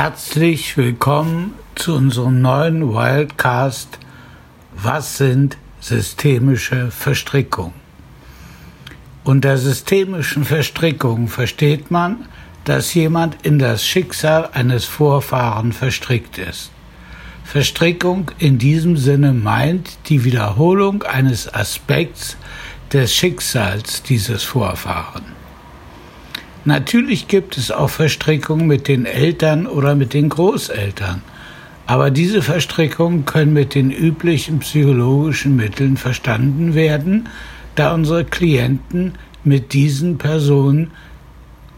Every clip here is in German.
Herzlich willkommen zu unserem neuen Wildcast Was sind systemische Verstrickungen? Unter systemischen Verstrickungen versteht man, dass jemand in das Schicksal eines Vorfahren verstrickt ist. Verstrickung in diesem Sinne meint die Wiederholung eines Aspekts des Schicksals dieses Vorfahren. Natürlich gibt es auch Verstrickungen mit den Eltern oder mit den Großeltern, aber diese Verstrickungen können mit den üblichen psychologischen Mitteln verstanden werden, da unsere Klienten mit diesen Personen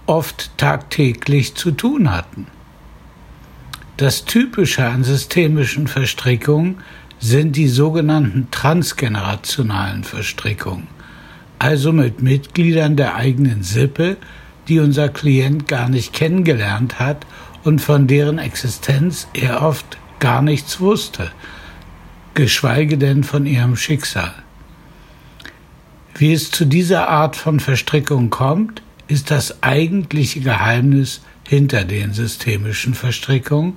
oft tagtäglich zu tun hatten. Das Typische an systemischen Verstrickungen sind die sogenannten transgenerationalen Verstrickungen, also mit Mitgliedern der eigenen Sippe, die unser Klient gar nicht kennengelernt hat und von deren Existenz er oft gar nichts wusste, geschweige denn von ihrem Schicksal. Wie es zu dieser Art von Verstrickung kommt, ist das eigentliche Geheimnis hinter den systemischen Verstrickungen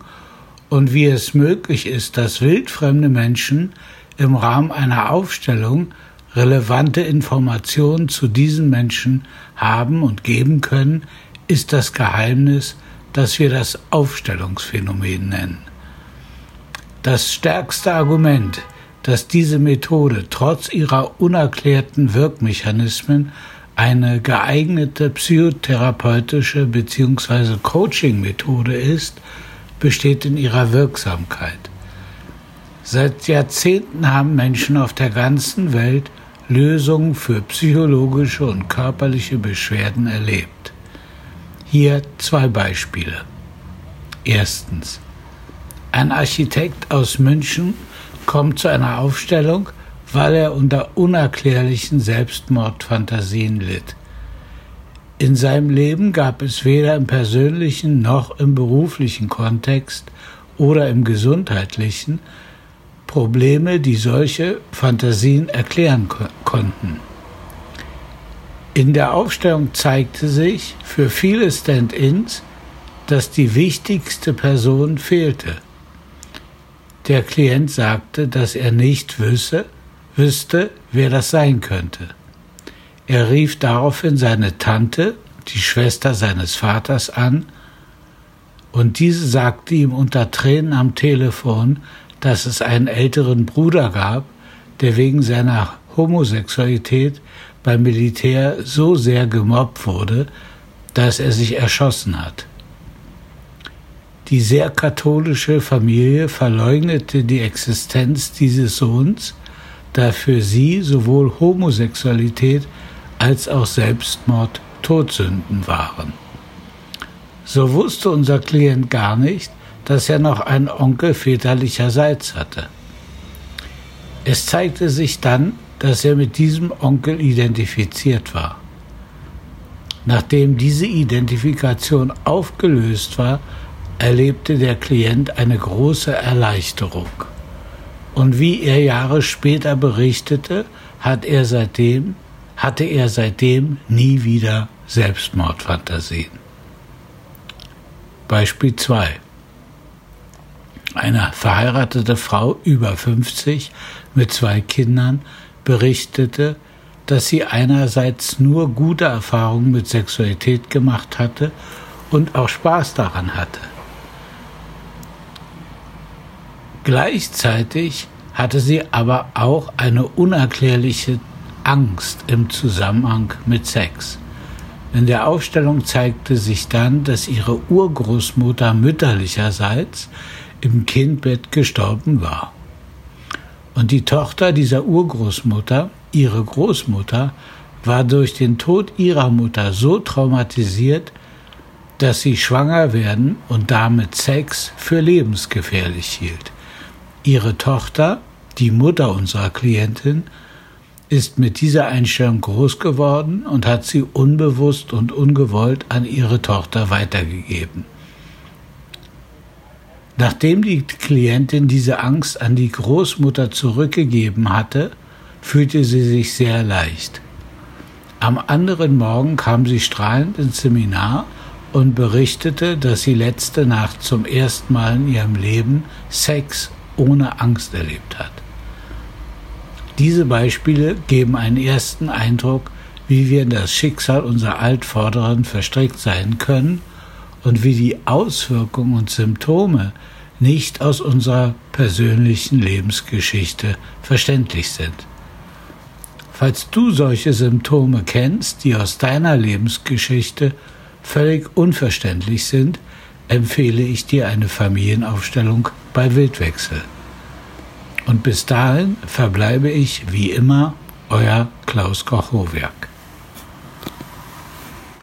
und wie es möglich ist, dass wildfremde Menschen im Rahmen einer Aufstellung relevante Informationen zu diesen Menschen haben und geben können, ist das Geheimnis, das wir das Aufstellungsphänomen nennen. Das stärkste Argument, dass diese Methode trotz ihrer unerklärten Wirkmechanismen eine geeignete psychotherapeutische bzw. Coaching-Methode ist, besteht in ihrer Wirksamkeit. Seit Jahrzehnten haben Menschen auf der ganzen Welt Lösungen für psychologische und körperliche Beschwerden erlebt. Hier zwei Beispiele. Erstens. Ein Architekt aus München kommt zu einer Aufstellung, weil er unter unerklärlichen Selbstmordfantasien litt. In seinem Leben gab es weder im persönlichen noch im beruflichen Kontext oder im gesundheitlichen Probleme, die solche Fantasien erklären ko konnten. In der Aufstellung zeigte sich für viele Stand-ins, dass die wichtigste Person fehlte. Der Klient sagte, dass er nicht wüsste, wüsste, wer das sein könnte. Er rief daraufhin seine Tante, die Schwester seines Vaters, an, und diese sagte ihm unter Tränen am Telefon, dass es einen älteren Bruder gab, der wegen seiner Homosexualität beim Militär so sehr gemobbt wurde, dass er sich erschossen hat. Die sehr katholische Familie verleugnete die Existenz dieses Sohns, da für sie sowohl Homosexualität als auch Selbstmord Todsünden waren. So wusste unser Klient gar nicht, dass er noch einen Onkel väterlicherseits hatte. Es zeigte sich dann, dass er mit diesem Onkel identifiziert war. Nachdem diese Identifikation aufgelöst war, erlebte der Klient eine große Erleichterung. Und wie er Jahre später berichtete, hat er seitdem, hatte er seitdem nie wieder Selbstmordfantasien. Beispiel 2. Eine verheiratete Frau über 50 mit zwei Kindern berichtete, dass sie einerseits nur gute Erfahrungen mit Sexualität gemacht hatte und auch Spaß daran hatte. Gleichzeitig hatte sie aber auch eine unerklärliche Angst im Zusammenhang mit Sex. In der Aufstellung zeigte sich dann, dass ihre Urgroßmutter mütterlicherseits im Kindbett gestorben war. Und die Tochter dieser Urgroßmutter, ihre Großmutter, war durch den Tod ihrer Mutter so traumatisiert, dass sie schwanger werden und damit Sex für lebensgefährlich hielt. Ihre Tochter, die Mutter unserer Klientin, ist mit dieser Einstellung groß geworden und hat sie unbewusst und ungewollt an ihre Tochter weitergegeben. Nachdem die Klientin diese Angst an die Großmutter zurückgegeben hatte, fühlte sie sich sehr leicht. Am anderen Morgen kam sie strahlend ins Seminar und berichtete, dass sie letzte Nacht zum ersten Mal in ihrem Leben Sex ohne Angst erlebt hat. Diese Beispiele geben einen ersten Eindruck, wie wir in das Schicksal unserer Altvorderen verstrickt sein können und wie die Auswirkungen und Symptome nicht aus unserer persönlichen Lebensgeschichte verständlich sind. Falls du solche Symptome kennst, die aus deiner Lebensgeschichte völlig unverständlich sind, empfehle ich dir eine Familienaufstellung bei Wildwechsel. Und bis dahin verbleibe ich wie immer euer Klaus Koch-Howerk.